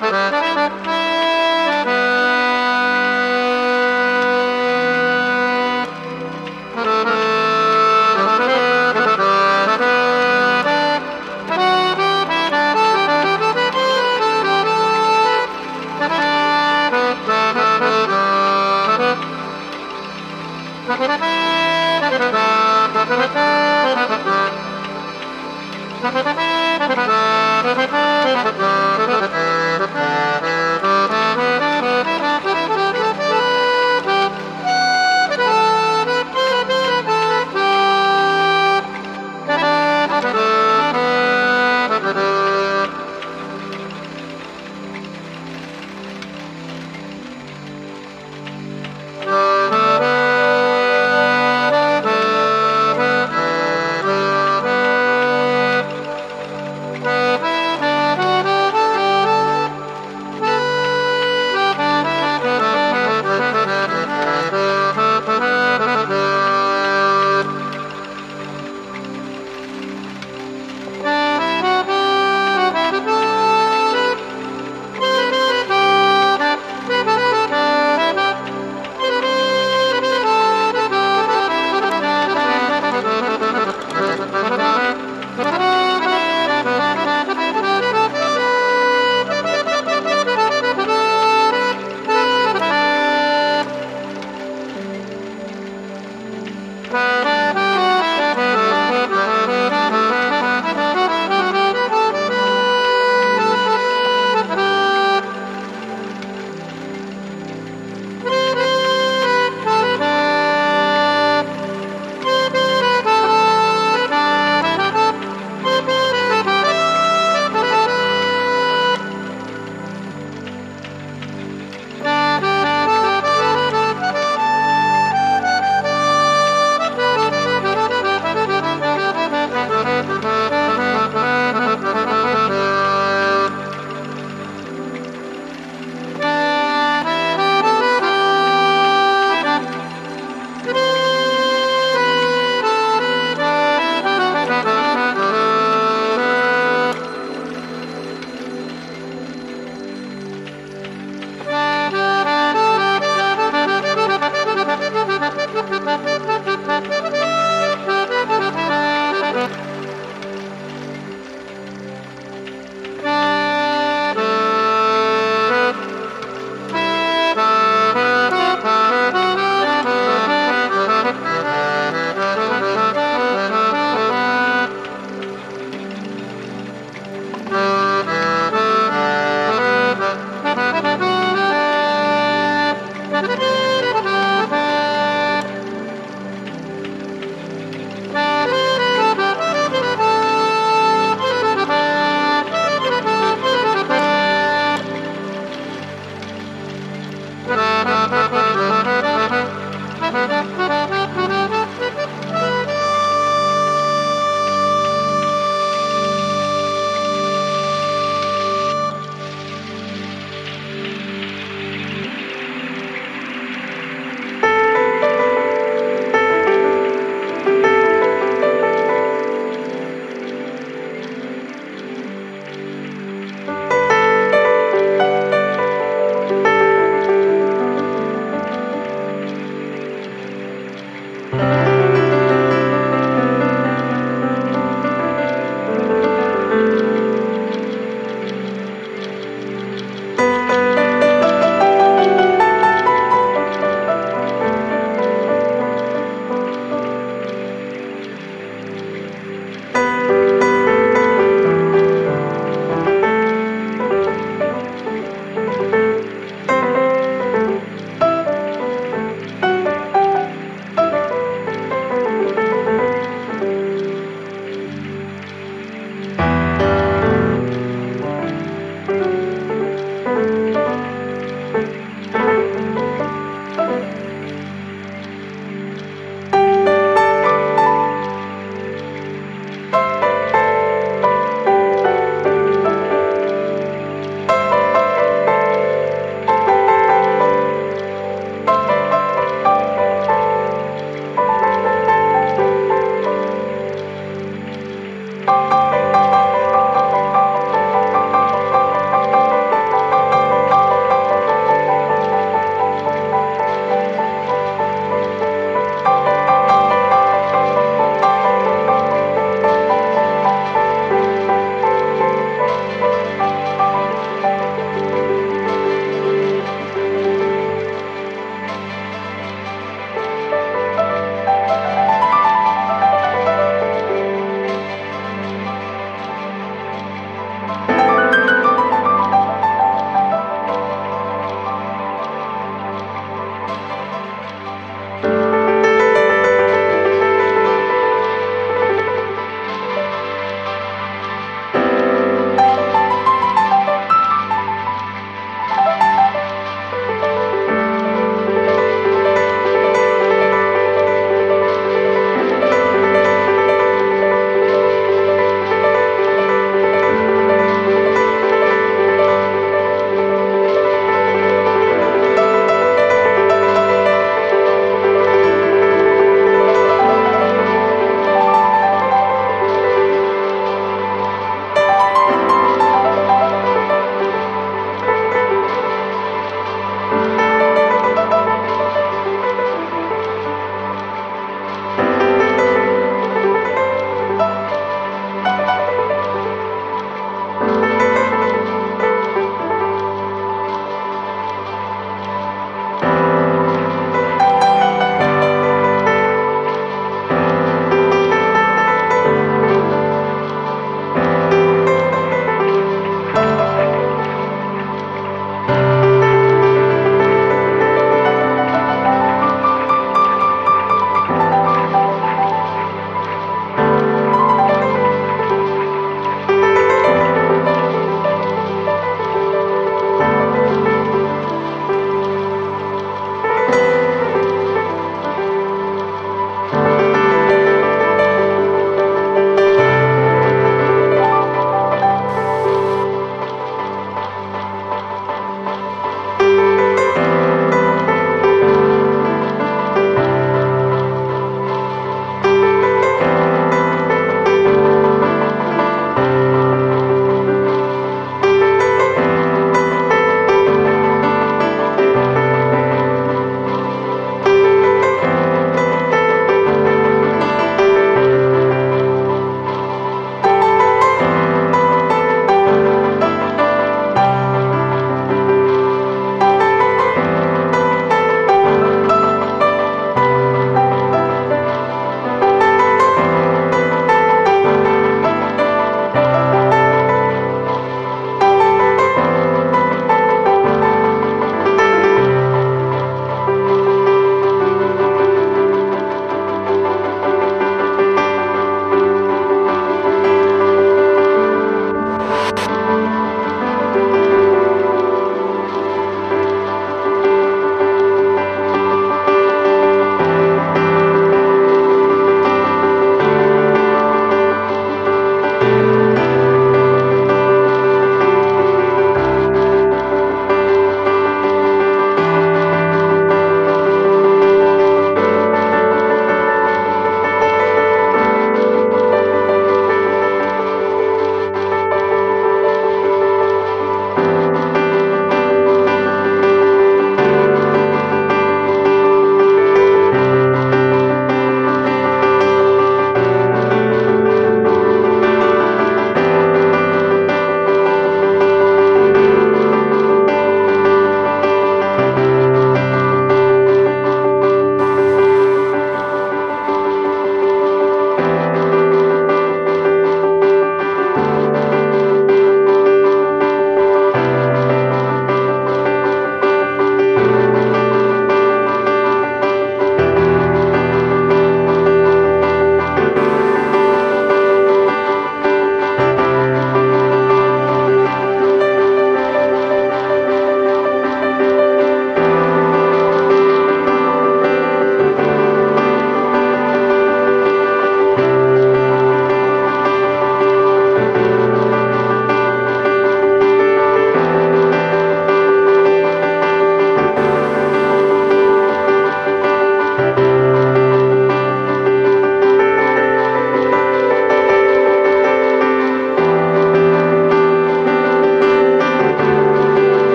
Música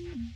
You.